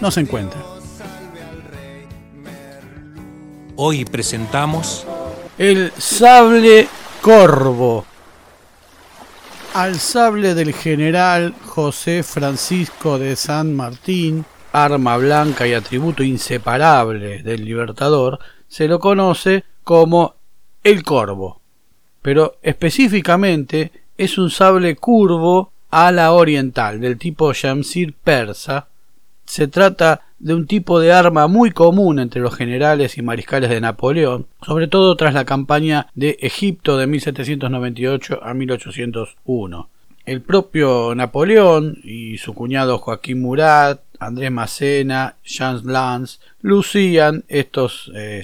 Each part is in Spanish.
no se encuentra. Hoy presentamos El sable corvo. Al sable del general José Francisco de San Martín, arma blanca y atributo inseparable del libertador, se lo conoce como el corvo. Pero específicamente es un sable curvo a la oriental, del tipo Shamsir persa, se trata de un tipo de arma muy común entre los generales y mariscales de Napoleón, sobre todo tras la campaña de Egipto de 1798 a 1801. El propio Napoleón y su cuñado Joaquín Murat, Andrés Macena, Jean Lance lucían estos eh,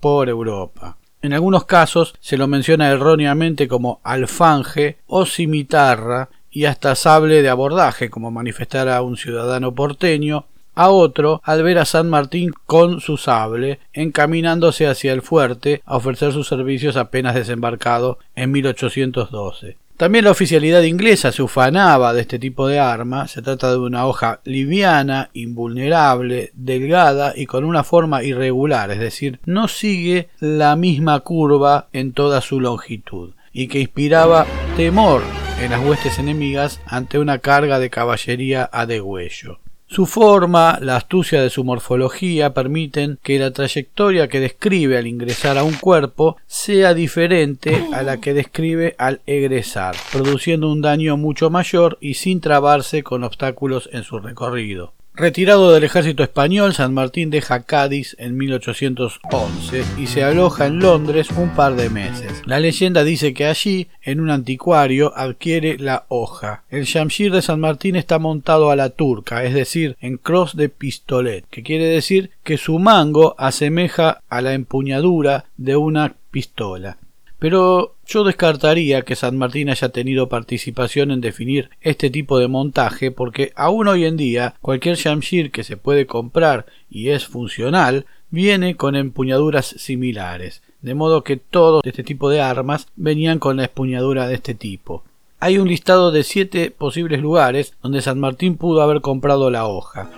por Europa. En algunos casos se lo menciona erróneamente como alfanje o cimitarra y hasta sable de abordaje, como manifestara un ciudadano porteño, a otro al ver a San Martín con su sable, encaminándose hacia el fuerte a ofrecer sus servicios apenas desembarcado en 1812. También la oficialidad inglesa se ufanaba de este tipo de arma. Se trata de una hoja liviana, invulnerable, delgada y con una forma irregular, es decir, no sigue la misma curva en toda su longitud, y que inspiraba temor en las huestes enemigas ante una carga de caballería a degüello. Su forma, la astucia de su morfología permiten que la trayectoria que describe al ingresar a un cuerpo sea diferente a la que describe al egresar, produciendo un daño mucho mayor y sin trabarse con obstáculos en su recorrido. Retirado del ejército español, San Martín deja Cádiz en 1811 y se aloja en Londres un par de meses. La leyenda dice que allí, en un anticuario, adquiere la hoja. El Shamshir de San Martín está montado a la turca, es decir, en cross de pistolet, que quiere decir que su mango asemeja a la empuñadura de una pistola. Pero yo descartaría que San Martín haya tenido participación en definir este tipo de montaje porque aún hoy en día cualquier Shamshir que se puede comprar y es funcional viene con empuñaduras similares, de modo que todos este tipo de armas venían con la empuñadura de este tipo. Hay un listado de siete posibles lugares donde San Martín pudo haber comprado la hoja.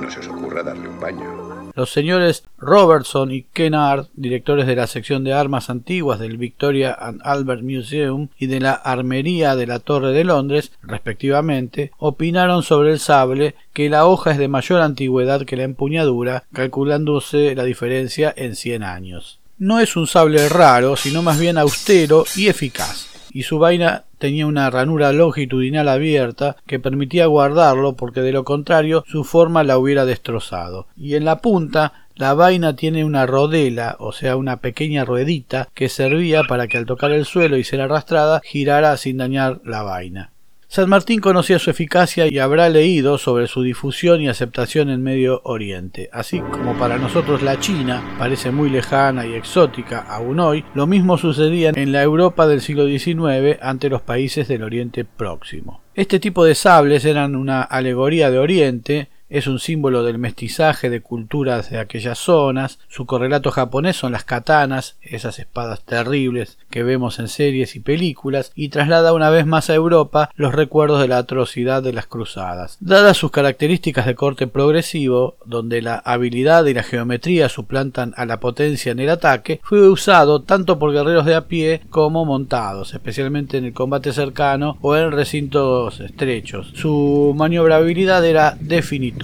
No se os ocurra darle un baño. Los señores Robertson y Kennard, directores de la sección de armas antiguas del Victoria and Albert Museum y de la Armería de la Torre de Londres, respectivamente, opinaron sobre el sable que la hoja es de mayor antigüedad que la empuñadura, calculándose la diferencia en cien años. No es un sable raro, sino más bien austero y eficaz y su vaina tenía una ranura longitudinal abierta que permitía guardarlo porque de lo contrario su forma la hubiera destrozado. Y en la punta la vaina tiene una rodela, o sea, una pequeña ruedita que servía para que al tocar el suelo y ser arrastrada girara sin dañar la vaina. San Martín conocía su eficacia y habrá leído sobre su difusión y aceptación en Medio Oriente. Así como para nosotros la China parece muy lejana y exótica aún hoy, lo mismo sucedía en la Europa del siglo XIX ante los países del Oriente Próximo. Este tipo de sables eran una alegoría de Oriente, es un símbolo del mestizaje de culturas de aquellas zonas. Su correlato japonés son las katanas, esas espadas terribles que vemos en series y películas, y traslada una vez más a Europa los recuerdos de la atrocidad de las cruzadas. Dadas sus características de corte progresivo, donde la habilidad y la geometría suplantan a la potencia en el ataque, fue usado tanto por guerreros de a pie como montados, especialmente en el combate cercano o en recintos estrechos. Su maniobrabilidad era definitiva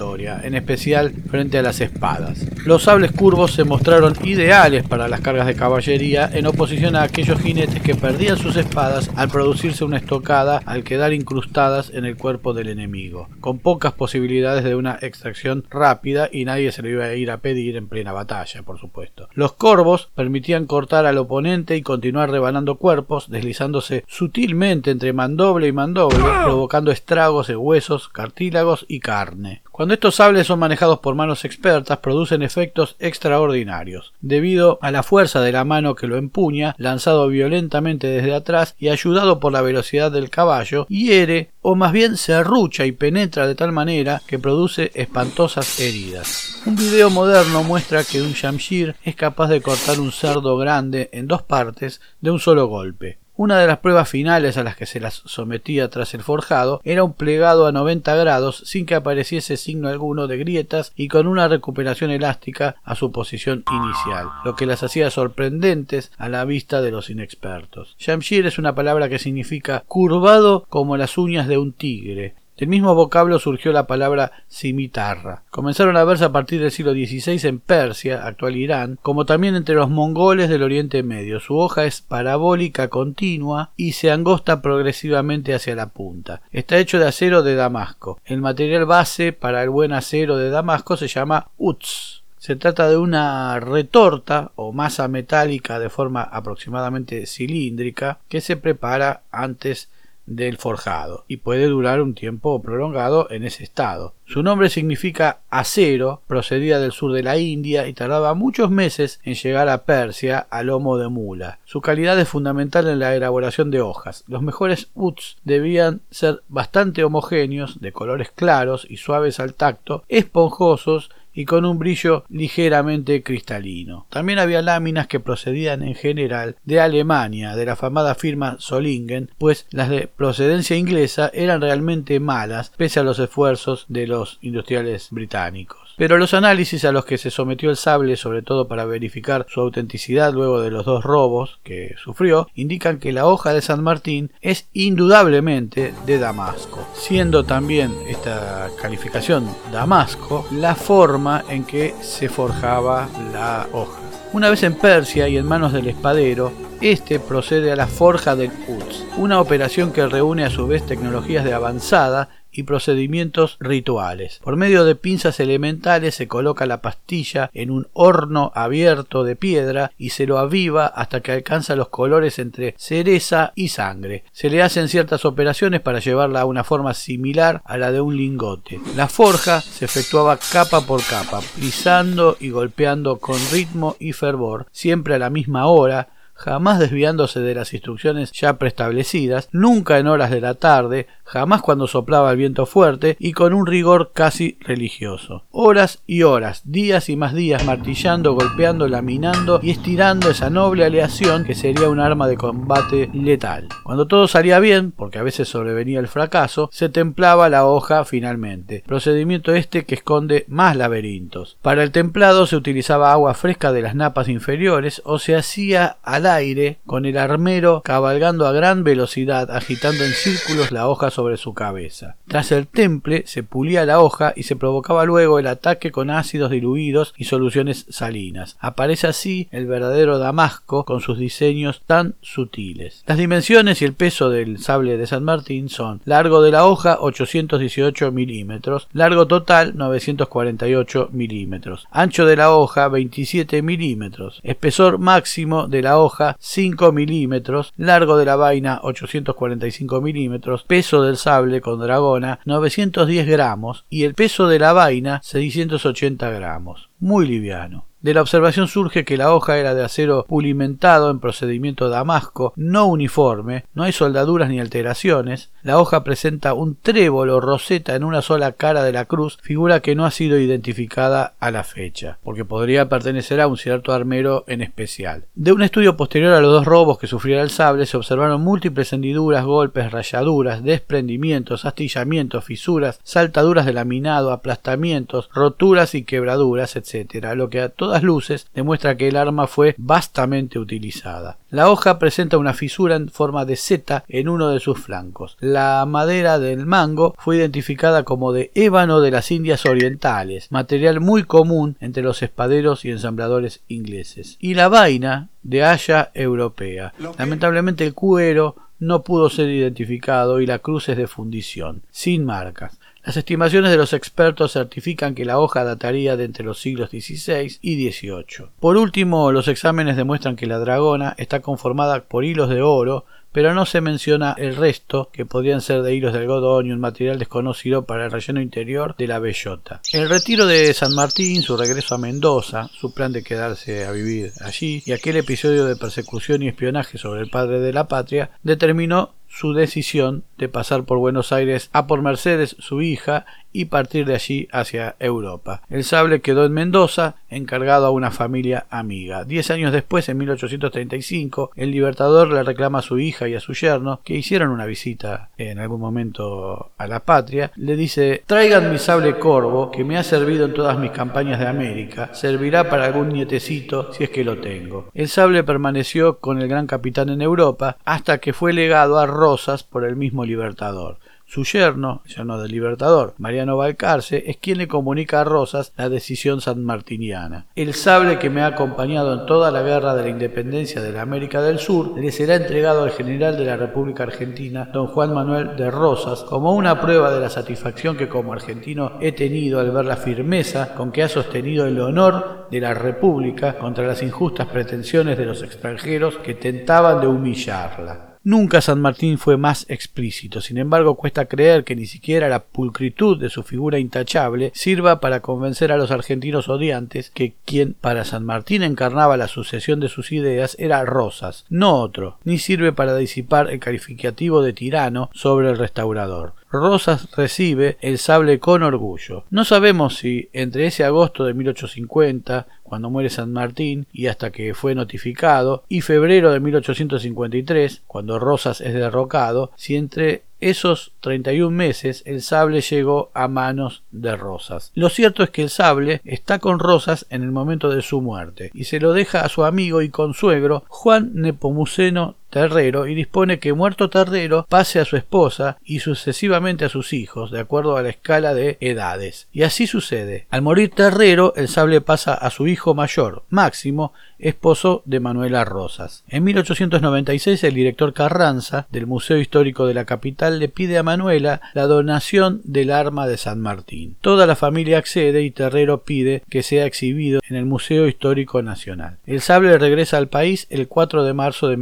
en especial frente a las espadas. Los sables curvos se mostraron ideales para las cargas de caballería en oposición a aquellos jinetes que perdían sus espadas al producirse una estocada al quedar incrustadas en el cuerpo del enemigo, con pocas posibilidades de una extracción rápida y nadie se lo iba a ir a pedir en plena batalla, por supuesto. Los corvos permitían cortar al oponente y continuar rebanando cuerpos, deslizándose sutilmente entre mandoble y mandoble, provocando estragos de huesos, cartílagos y carne. Cuando estos sables son manejados por manos expertas, producen efectos extraordinarios, debido a la fuerza de la mano que lo empuña, lanzado violentamente desde atrás y ayudado por la velocidad del caballo, hiere o más bien se arrucha y penetra de tal manera que produce espantosas heridas. Un video moderno muestra que un shamshir es capaz de cortar un cerdo grande en dos partes de un solo golpe. Una de las pruebas finales a las que se las sometía tras el forjado era un plegado a 90 grados sin que apareciese signo alguno de grietas y con una recuperación elástica a su posición inicial, lo que las hacía sorprendentes a la vista de los inexpertos. Shamshir es una palabra que significa curvado como las uñas de un tigre, del mismo vocablo surgió la palabra cimitarra. Comenzaron a verse a partir del siglo XVI en Persia, actual Irán, como también entre los mongoles del Oriente Medio. Su hoja es parabólica continua y se angosta progresivamente hacia la punta. Está hecho de acero de Damasco. El material base para el buen acero de Damasco se llama UTS. Se trata de una retorta o masa metálica de forma aproximadamente cilíndrica que se prepara antes del forjado y puede durar un tiempo prolongado en ese estado. Su nombre significa acero, procedía del sur de la India y tardaba muchos meses en llegar a Persia a lomo de mula. Su calidad es fundamental en la elaboración de hojas. Los mejores uts debían ser bastante homogéneos, de colores claros y suaves al tacto, esponjosos y con un brillo ligeramente cristalino. También había láminas que procedían en general de Alemania, de la afamada firma Solingen, pues las de procedencia inglesa eran realmente malas, pese a los esfuerzos de los industriales británicos. Pero los análisis a los que se sometió el sable, sobre todo para verificar su autenticidad luego de los dos robos que sufrió, indican que la hoja de San Martín es indudablemente de Damasco, siendo también esta calificación Damasco la forma en que se forjaba la hoja. Una vez en Persia y en manos del espadero, este procede a la forja del Quds, una operación que reúne a su vez tecnologías de avanzada y procedimientos rituales. Por medio de pinzas elementales se coloca la pastilla en un horno abierto de piedra y se lo aviva hasta que alcanza los colores entre cereza y sangre. Se le hacen ciertas operaciones para llevarla a una forma similar a la de un lingote. La forja se efectuaba capa por capa, pisando y golpeando con ritmo y fervor, siempre a la misma hora, jamás desviándose de las instrucciones ya preestablecidas, nunca en horas de la tarde, jamás cuando soplaba el viento fuerte y con un rigor casi religioso. Horas y horas, días y más días martillando, golpeando, laminando y estirando esa noble aleación que sería un arma de combate letal. Cuando todo salía bien, porque a veces sobrevenía el fracaso, se templaba la hoja finalmente, procedimiento este que esconde más laberintos. Para el templado se utilizaba agua fresca de las napas inferiores o se hacía al aire con el armero cabalgando a gran velocidad agitando en círculos la hoja sobre su cabeza. Tras el temple se pulía la hoja y se provocaba luego el ataque con ácidos diluidos y soluciones salinas. Aparece así el verdadero Damasco con sus diseños tan sutiles. Las dimensiones y el peso del sable de San Martín son largo de la hoja 818 milímetros, largo total 948 milímetros, ancho de la hoja 27 milímetros, espesor máximo de la hoja 5 milímetros, largo de la vaina 845 milímetros, peso del sable con dragona 910 gramos y el peso de la vaina 680 gramos. Muy liviano. De la observación surge que la hoja era de acero pulimentado en procedimiento damasco, no uniforme, no hay soldaduras ni alteraciones, la hoja presenta un trébol o roseta en una sola cara de la cruz, figura que no ha sido identificada a la fecha, porque podría pertenecer a un cierto armero en especial. De un estudio posterior a los dos robos que sufriera el sable se observaron múltiples hendiduras, golpes, rayaduras, desprendimientos, astillamientos, fisuras, saltaduras de laminado, aplastamientos, roturas y quebraduras, etc., lo que a luces demuestra que el arma fue vastamente utilizada. La hoja presenta una fisura en forma de seta en uno de sus flancos. La madera del mango fue identificada como de ébano de las Indias Orientales, material muy común entre los espaderos y ensambladores ingleses. Y la vaina de haya europea. Lamentablemente el cuero no pudo ser identificado y la cruz es de fundición, sin marcas. Las estimaciones de los expertos certifican que la hoja dataría de entre los siglos XVI y XVIII. Por último, los exámenes demuestran que la dragona está conformada por hilos de oro pero no se menciona el resto, que podrían ser de hilos de algodón y un material desconocido para el relleno interior de la bellota. El retiro de San Martín, su regreso a Mendoza, su plan de quedarse a vivir allí y aquel episodio de persecución y espionaje sobre el padre de la patria determinó su decisión de pasar por Buenos Aires a por Mercedes, su hija, y partir de allí hacia Europa. El sable quedó en Mendoza, encargado a una familia amiga. Diez años después, en 1835, el Libertador le reclama a su hija y a su yerno, que hicieron una visita en algún momento a la patria, le dice traigan mi sable corvo, que me ha servido en todas mis campañas de América, servirá para algún nietecito si es que lo tengo. El sable permaneció con el gran capitán en Europa hasta que fue legado a Rosas por el mismo Libertador. Su yerno, yerno del Libertador, Mariano Balcarce, es quien le comunica a Rosas la decisión sanmartiniana. El sable que me ha acompañado en toda la guerra de la independencia de la América del Sur le será entregado al general de la República Argentina, don Juan Manuel de Rosas, como una prueba de la satisfacción que como argentino he tenido al ver la firmeza con que ha sostenido el honor de la República contra las injustas pretensiones de los extranjeros que tentaban de humillarla. Nunca San Martín fue más explícito, sin embargo cuesta creer que ni siquiera la pulcritud de su figura intachable sirva para convencer a los argentinos odiantes que quien para San Martín encarnaba la sucesión de sus ideas era Rosas, no otro, ni sirve para disipar el calificativo de tirano sobre el restaurador. Rosas recibe el sable con orgullo. No sabemos si entre ese agosto de 1850, cuando muere San Martín y hasta que fue notificado, y febrero de 1853, cuando Rosas es derrocado, si entre esos 31 meses el sable llegó a manos de Rosas. Lo cierto es que el sable está con Rosas en el momento de su muerte y se lo deja a su amigo y consuegro Juan Nepomuceno Terrero y dispone que muerto Terrero pase a su esposa y sucesivamente a sus hijos, de acuerdo a la escala de edades. Y así sucede. Al morir Terrero, el sable pasa a su hijo mayor, Máximo, esposo de Manuela Rosas. En 1896 el director Carranza del Museo Histórico de la capital le pide a Manuela la donación del arma de San Martín. Toda la familia accede y Terrero pide que sea exhibido en el Museo Histórico Nacional. El sable regresa al país el 4 de marzo de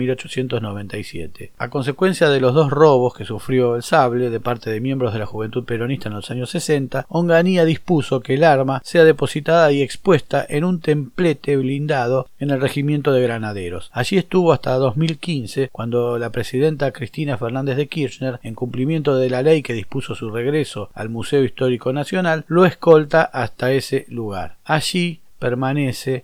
1897. A consecuencia de los dos robos que sufrió el sable de parte de miembros de la Juventud Peronista en los años 60, Onganía dispuso que el arma sea depositada y expuesta en un templete blindado en el regimiento de granaderos. Allí estuvo hasta 2015, cuando la presidenta Cristina Fernández de Kirchner, en cumplimiento de la ley que dispuso su regreso al Museo Histórico Nacional, lo escolta hasta ese lugar. Allí permanece